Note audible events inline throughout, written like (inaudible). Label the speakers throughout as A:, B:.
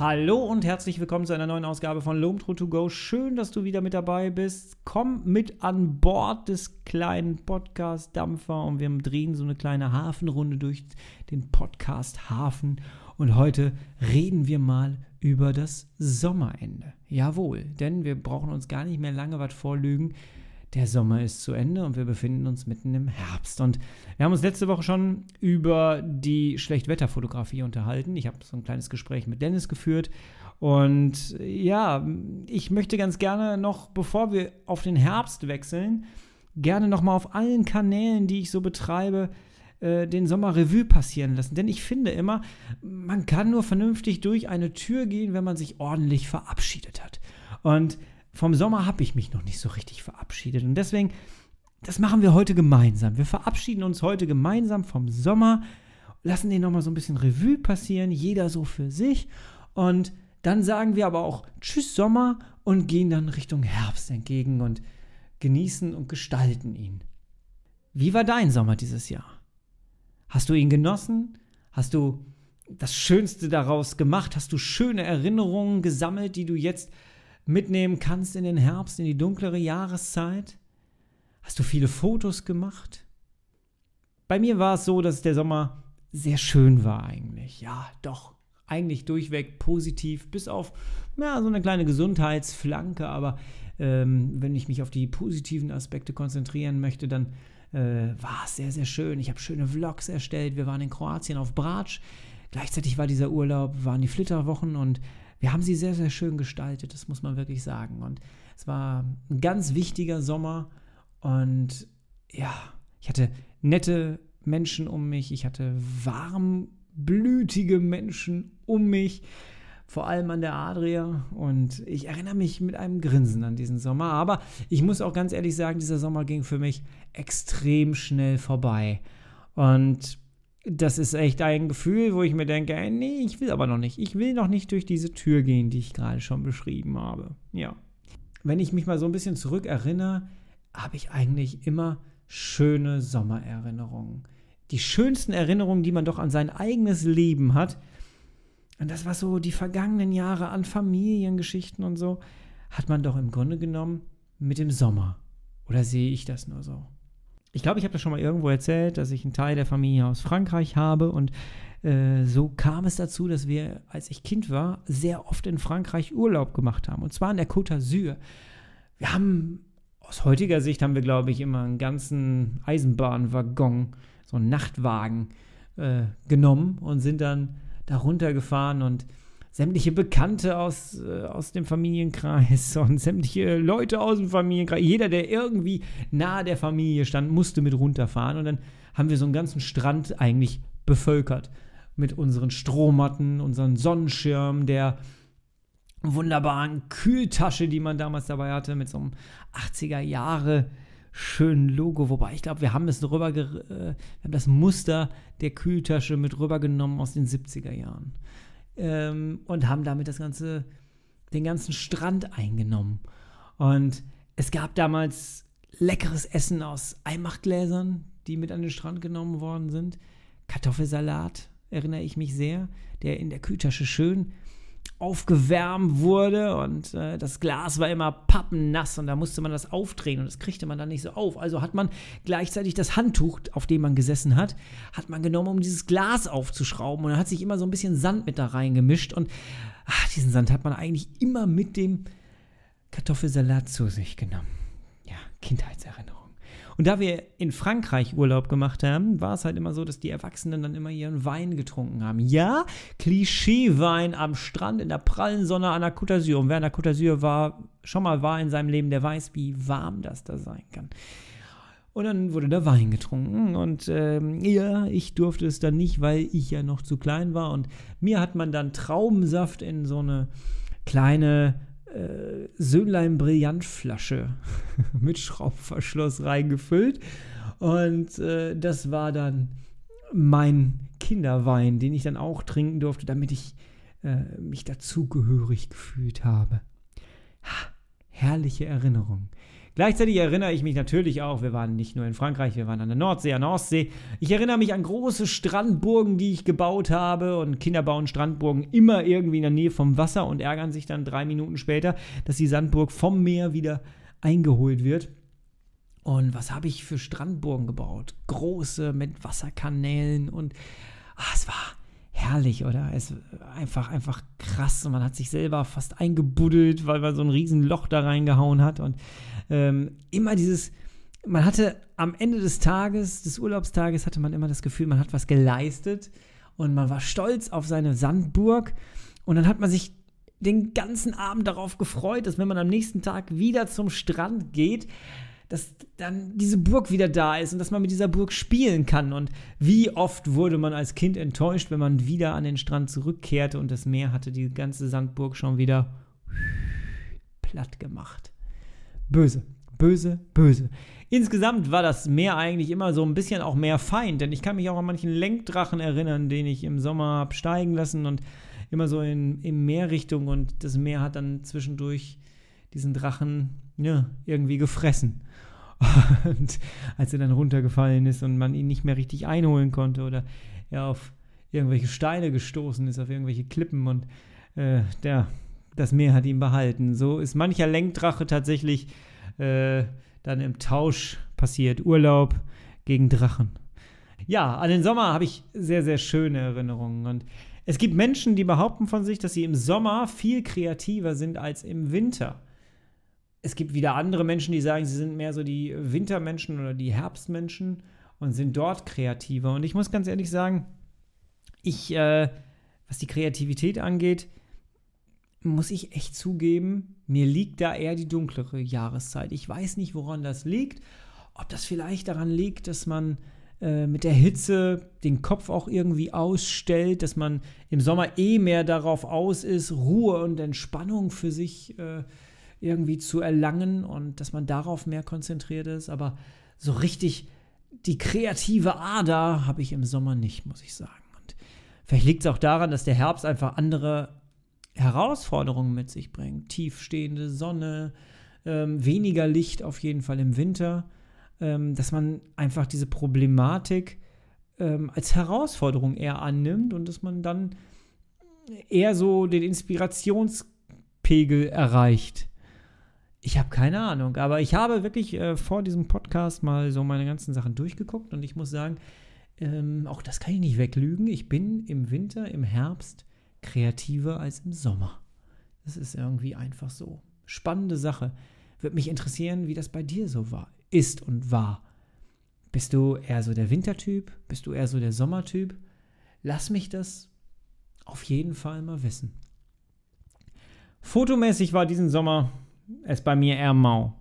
A: Hallo und herzlich willkommen zu einer neuen Ausgabe von Lomtro to go. Schön, dass du wieder mit dabei bist. Komm mit an Bord des kleinen Podcast Dampfer und wir drehen so eine kleine Hafenrunde durch den Podcast Hafen. Und heute reden wir mal über das Sommerende. Jawohl, denn wir brauchen uns gar nicht mehr lange was vorlügen der Sommer ist zu Ende und wir befinden uns mitten im Herbst. Und wir haben uns letzte Woche schon über die Schlechtwetterfotografie unterhalten. Ich habe so ein kleines Gespräch mit Dennis geführt. Und ja, ich möchte ganz gerne noch, bevor wir auf den Herbst wechseln, gerne nochmal auf allen Kanälen, die ich so betreibe, äh, den Sommer Revue passieren lassen. Denn ich finde immer, man kann nur vernünftig durch eine Tür gehen, wenn man sich ordentlich verabschiedet hat. Und vom Sommer habe ich mich noch nicht so richtig verabschiedet. Und deswegen, das machen wir heute gemeinsam. Wir verabschieden uns heute gemeinsam vom Sommer, lassen den nochmal so ein bisschen Revue passieren, jeder so für sich. Und dann sagen wir aber auch Tschüss Sommer und gehen dann Richtung Herbst entgegen und genießen und gestalten ihn. Wie war dein Sommer dieses Jahr? Hast du ihn genossen? Hast du das Schönste daraus gemacht? Hast du schöne Erinnerungen gesammelt, die du jetzt mitnehmen kannst in den Herbst, in die dunklere Jahreszeit? Hast du viele Fotos gemacht? Bei mir war es so, dass der Sommer sehr schön war eigentlich. Ja, doch, eigentlich durchweg positiv, bis auf ja, so eine kleine Gesundheitsflanke. Aber ähm, wenn ich mich auf die positiven Aspekte konzentrieren möchte, dann äh, war es sehr, sehr schön. Ich habe schöne Vlogs erstellt. Wir waren in Kroatien auf Bratsch. Gleichzeitig war dieser Urlaub, waren die Flitterwochen und wir haben sie sehr, sehr schön gestaltet, das muss man wirklich sagen. Und es war ein ganz wichtiger Sommer und ja, ich hatte nette Menschen um mich, ich hatte warmblütige Menschen um mich, vor allem an der Adria. Und ich erinnere mich mit einem Grinsen an diesen Sommer. Aber ich muss auch ganz ehrlich sagen, dieser Sommer ging für mich extrem schnell vorbei. Und das ist echt ein Gefühl, wo ich mir denke, ey, nee, ich will aber noch nicht. Ich will noch nicht durch diese Tür gehen, die ich gerade schon beschrieben habe. Ja. Wenn ich mich mal so ein bisschen zurückerinnere, habe ich eigentlich immer schöne Sommererinnerungen. Die schönsten Erinnerungen, die man doch an sein eigenes Leben hat. Und das, was so die vergangenen Jahre an Familiengeschichten und so, hat man doch im Grunde genommen mit dem Sommer. Oder sehe ich das nur so? Ich glaube, ich habe das schon mal irgendwo erzählt, dass ich einen Teil der Familie aus Frankreich habe und äh, so kam es dazu, dass wir, als ich Kind war, sehr oft in Frankreich Urlaub gemacht haben und zwar an der Côte d'Azur. Wir haben aus heutiger Sicht haben wir, glaube ich, immer einen ganzen Eisenbahnwaggon, so einen Nachtwagen äh, genommen und sind dann da runtergefahren und sämtliche Bekannte aus, äh, aus dem Familienkreis (laughs) und sämtliche Leute aus dem Familienkreis. Jeder, der irgendwie nahe der Familie stand, musste mit runterfahren. Und dann haben wir so einen ganzen Strand eigentlich bevölkert mit unseren Strohmatten, unseren Sonnenschirm, der wunderbaren Kühltasche, die man damals dabei hatte, mit so einem 80er Jahre schönen Logo. Wobei ich glaube, wir haben es rüber, äh, wir haben das Muster der Kühltasche mit rübergenommen aus den 70er Jahren ähm, und haben damit das ganze, den ganzen Strand eingenommen. Und es gab damals leckeres Essen aus Eimachtgläsern, die mit an den Strand genommen worden sind. Kartoffelsalat, erinnere ich mich sehr, der in der Kühltasche schön aufgewärmt wurde und äh, das Glas war immer pappennass und da musste man das aufdrehen und das kriegte man dann nicht so auf. Also hat man gleichzeitig das Handtuch, auf dem man gesessen hat, hat man genommen, um dieses Glas aufzuschrauben und dann hat sich immer so ein bisschen Sand mit da reingemischt und ach, diesen Sand hat man eigentlich immer mit dem Kartoffelsalat zu sich genommen. Ja, Kindheitserinnerung. Und da wir in Frankreich Urlaub gemacht haben, war es halt immer so, dass die Erwachsenen dann immer ihren Wein getrunken haben. Ja, Klischeewein am Strand in der prallen Sonne an der Côte d'Azur. Und wer an der Côte d'Azur war, schon mal war in seinem Leben, der weiß, wie warm das da sein kann. Und dann wurde der Wein getrunken. Und ähm, ja, ich durfte es dann nicht, weil ich ja noch zu klein war. Und mir hat man dann Traubensaft in so eine kleine äh, Söhnlein Brillantflasche (laughs) mit Schraubverschluss reingefüllt. Und äh, das war dann mein Kinderwein, den ich dann auch trinken durfte, damit ich äh, mich dazugehörig gefühlt habe. Ha, herrliche Erinnerung. Gleichzeitig erinnere ich mich natürlich auch, wir waren nicht nur in Frankreich, wir waren an der Nordsee, an der Ostsee. Ich erinnere mich an große Strandburgen, die ich gebaut habe und Kinder bauen Strandburgen immer irgendwie in der Nähe vom Wasser und ärgern sich dann drei Minuten später, dass die Sandburg vom Meer wieder eingeholt wird. Und was habe ich für Strandburgen gebaut? Große mit Wasserkanälen und ach, es war herrlich, oder? Es einfach, einfach krass. Und man hat sich selber fast eingebuddelt, weil man so ein riesen Loch da reingehauen hat. Und ähm, immer dieses, man hatte am Ende des Tages, des Urlaubstages, hatte man immer das Gefühl, man hat was geleistet und man war stolz auf seine Sandburg. Und dann hat man sich den ganzen Abend darauf gefreut, dass wenn man am nächsten Tag wieder zum Strand geht, dass dann diese Burg wieder da ist und dass man mit dieser Burg spielen kann. Und wie oft wurde man als Kind enttäuscht, wenn man wieder an den Strand zurückkehrte und das Meer hatte die ganze Sandburg schon wieder platt gemacht. Böse, böse, böse. Insgesamt war das Meer eigentlich immer so ein bisschen auch mehr Feind, denn ich kann mich auch an manchen Lenkdrachen erinnern, den ich im Sommer habe steigen lassen und immer so in, in Meerrichtung und das Meer hat dann zwischendurch diesen Drachen ja, irgendwie gefressen. (laughs) Und als er dann runtergefallen ist und man ihn nicht mehr richtig einholen konnte oder er auf irgendwelche Steine gestoßen ist, auf irgendwelche Klippen und äh, der, das Meer hat ihn behalten. So ist mancher Lenkdrache tatsächlich äh, dann im Tausch passiert. Urlaub gegen Drachen. Ja, an den Sommer habe ich sehr, sehr schöne Erinnerungen. Und es gibt Menschen, die behaupten von sich, dass sie im Sommer viel kreativer sind als im Winter es gibt wieder andere Menschen, die sagen, sie sind mehr so die Wintermenschen oder die Herbstmenschen und sind dort kreativer. Und ich muss ganz ehrlich sagen, ich, äh, was die Kreativität angeht, muss ich echt zugeben, mir liegt da eher die dunklere Jahreszeit. Ich weiß nicht, woran das liegt. Ob das vielleicht daran liegt, dass man äh, mit der Hitze den Kopf auch irgendwie ausstellt, dass man im Sommer eh mehr darauf aus ist, Ruhe und Entspannung für sich äh, irgendwie zu erlangen und dass man darauf mehr konzentriert ist. Aber so richtig die kreative Ader habe ich im Sommer nicht, muss ich sagen. Und vielleicht liegt es auch daran, dass der Herbst einfach andere Herausforderungen mit sich bringt. Tiefstehende Sonne, ähm, weniger Licht auf jeden Fall im Winter. Ähm, dass man einfach diese Problematik ähm, als Herausforderung eher annimmt und dass man dann eher so den Inspirationspegel erreicht. Ich habe keine Ahnung, aber ich habe wirklich äh, vor diesem Podcast mal so meine ganzen Sachen durchgeguckt und ich muss sagen, ähm, auch das kann ich nicht weglügen. Ich bin im Winter, im Herbst kreativer als im Sommer. Das ist irgendwie einfach so. Spannende Sache. Würde mich interessieren, wie das bei dir so war, ist und war. Bist du eher so der Wintertyp? Bist du eher so der Sommertyp? Lass mich das auf jeden Fall mal wissen. Fotomäßig war diesen Sommer es bei mir eher mau.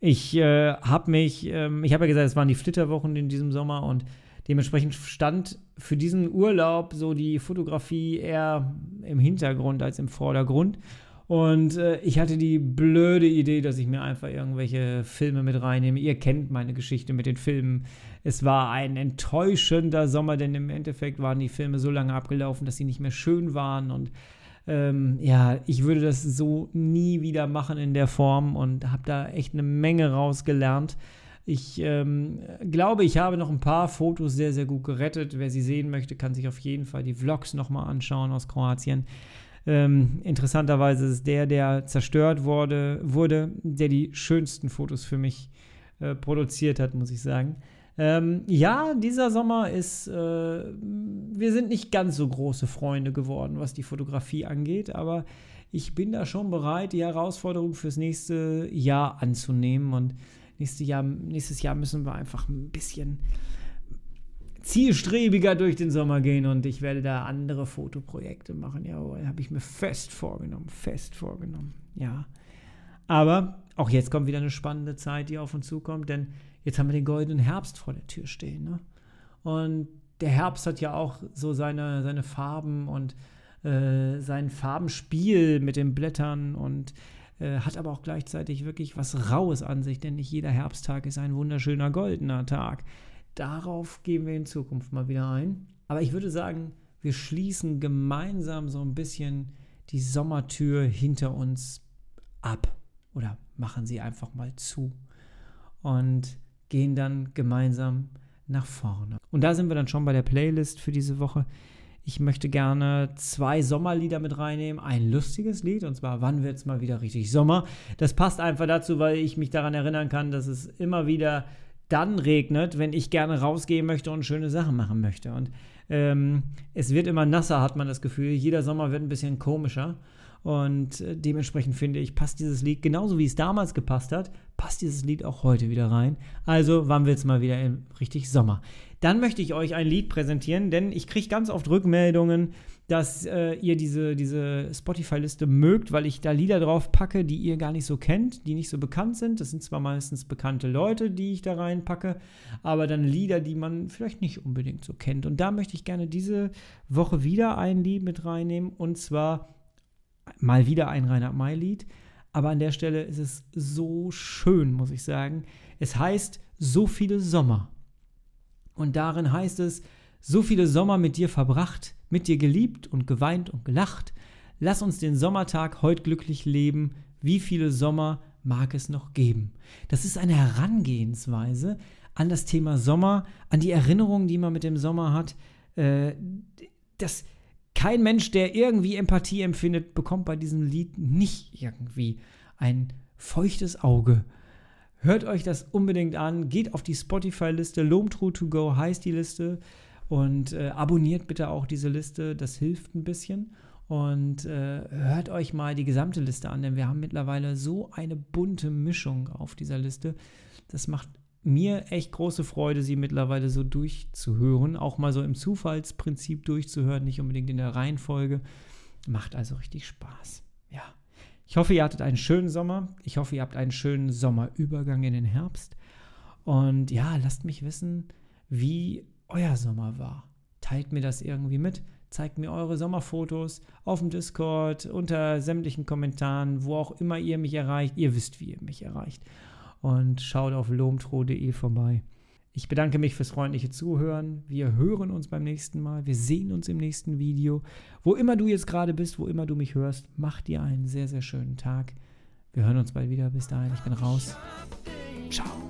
A: Ich äh, habe mich, ähm, ich habe ja gesagt, es waren die Flitterwochen in diesem Sommer und dementsprechend stand für diesen Urlaub so die Fotografie eher im Hintergrund als im Vordergrund. Und äh, ich hatte die blöde Idee, dass ich mir einfach irgendwelche Filme mit reinnehme. Ihr kennt meine Geschichte mit den Filmen. Es war ein enttäuschender Sommer, denn im Endeffekt waren die Filme so lange abgelaufen, dass sie nicht mehr schön waren und ähm, ja, ich würde das so nie wieder machen in der Form und habe da echt eine Menge rausgelernt. Ich ähm, glaube, ich habe noch ein paar Fotos sehr, sehr gut gerettet. Wer sie sehen möchte, kann sich auf jeden Fall die Vlogs nochmal anschauen aus Kroatien. Ähm, interessanterweise ist der, der zerstört wurde, wurde, der die schönsten Fotos für mich äh, produziert hat, muss ich sagen. Ähm, ja, dieser Sommer ist, äh, wir sind nicht ganz so große Freunde geworden, was die Fotografie angeht, aber ich bin da schon bereit, die Herausforderung fürs nächste Jahr anzunehmen und nächstes Jahr, nächstes Jahr müssen wir einfach ein bisschen zielstrebiger durch den Sommer gehen und ich werde da andere Fotoprojekte machen. Jawohl, habe ich mir fest vorgenommen, fest vorgenommen. Ja. Aber auch jetzt kommt wieder eine spannende Zeit, die auf uns zukommt, denn jetzt haben wir den goldenen Herbst vor der Tür stehen. Ne? Und der Herbst hat ja auch so seine, seine Farben und äh, sein Farbenspiel mit den Blättern und äh, hat aber auch gleichzeitig wirklich was Raues an sich, denn nicht jeder Herbsttag ist ein wunderschöner goldener Tag. Darauf gehen wir in Zukunft mal wieder ein. Aber ich würde sagen, wir schließen gemeinsam so ein bisschen die Sommertür hinter uns ab oder machen sie einfach mal zu und gehen dann gemeinsam nach vorne. Und da sind wir dann schon bei der Playlist für diese Woche. Ich möchte gerne zwei Sommerlieder mit reinnehmen. Ein lustiges Lied, und zwar Wann wird es mal wieder richtig Sommer? Das passt einfach dazu, weil ich mich daran erinnern kann, dass es immer wieder dann regnet, wenn ich gerne rausgehen möchte und schöne Sachen machen möchte. Und ähm, es wird immer nasser, hat man das Gefühl. Jeder Sommer wird ein bisschen komischer. Und äh, dementsprechend finde ich, passt dieses Lied genauso wie es damals gepasst hat, passt dieses Lied auch heute wieder rein. Also, wann wird es mal wieder richtig Sommer? Dann möchte ich euch ein Lied präsentieren, denn ich kriege ganz oft Rückmeldungen, dass äh, ihr diese, diese Spotify-Liste mögt, weil ich da Lieder drauf packe, die ihr gar nicht so kennt, die nicht so bekannt sind. Das sind zwar meistens bekannte Leute, die ich da reinpacke, aber dann Lieder, die man vielleicht nicht unbedingt so kennt. Und da möchte ich gerne diese Woche wieder ein Lied mit reinnehmen und zwar mal wieder ein Reinhard May-Lied. Aber an der Stelle ist es so schön, muss ich sagen. Es heißt So viele Sommer. Und darin heißt es, so viele Sommer mit dir verbracht, mit dir geliebt und geweint und gelacht. Lass uns den Sommertag heut glücklich leben. Wie viele Sommer mag es noch geben? Das ist eine Herangehensweise an das Thema Sommer, an die Erinnerungen, die man mit dem Sommer hat. Äh, das, kein Mensch, der irgendwie Empathie empfindet, bekommt bei diesem Lied nicht irgendwie ein feuchtes Auge. Hört euch das unbedingt an, geht auf die Spotify-Liste, Loam True to Go heißt die Liste und äh, abonniert bitte auch diese Liste, das hilft ein bisschen. Und äh, hört euch mal die gesamte Liste an, denn wir haben mittlerweile so eine bunte Mischung auf dieser Liste. Das macht mir echt große Freude, sie mittlerweile so durchzuhören, auch mal so im Zufallsprinzip durchzuhören, nicht unbedingt in der Reihenfolge. Macht also richtig Spaß. Ja. Ich hoffe, ihr hattet einen schönen Sommer. Ich hoffe, ihr habt einen schönen Sommerübergang in den Herbst. Und ja, lasst mich wissen, wie euer Sommer war. Teilt mir das irgendwie mit. Zeigt mir eure Sommerfotos auf dem Discord, unter sämtlichen Kommentaren, wo auch immer ihr mich erreicht. Ihr wisst, wie ihr mich erreicht und schaut auf lomtro.de vorbei. Ich bedanke mich fürs freundliche Zuhören. Wir hören uns beim nächsten Mal. Wir sehen uns im nächsten Video. Wo immer du jetzt gerade bist, wo immer du mich hörst, mach dir einen sehr, sehr schönen Tag. Wir hören uns bald wieder. Bis dahin, ich bin raus. Ciao.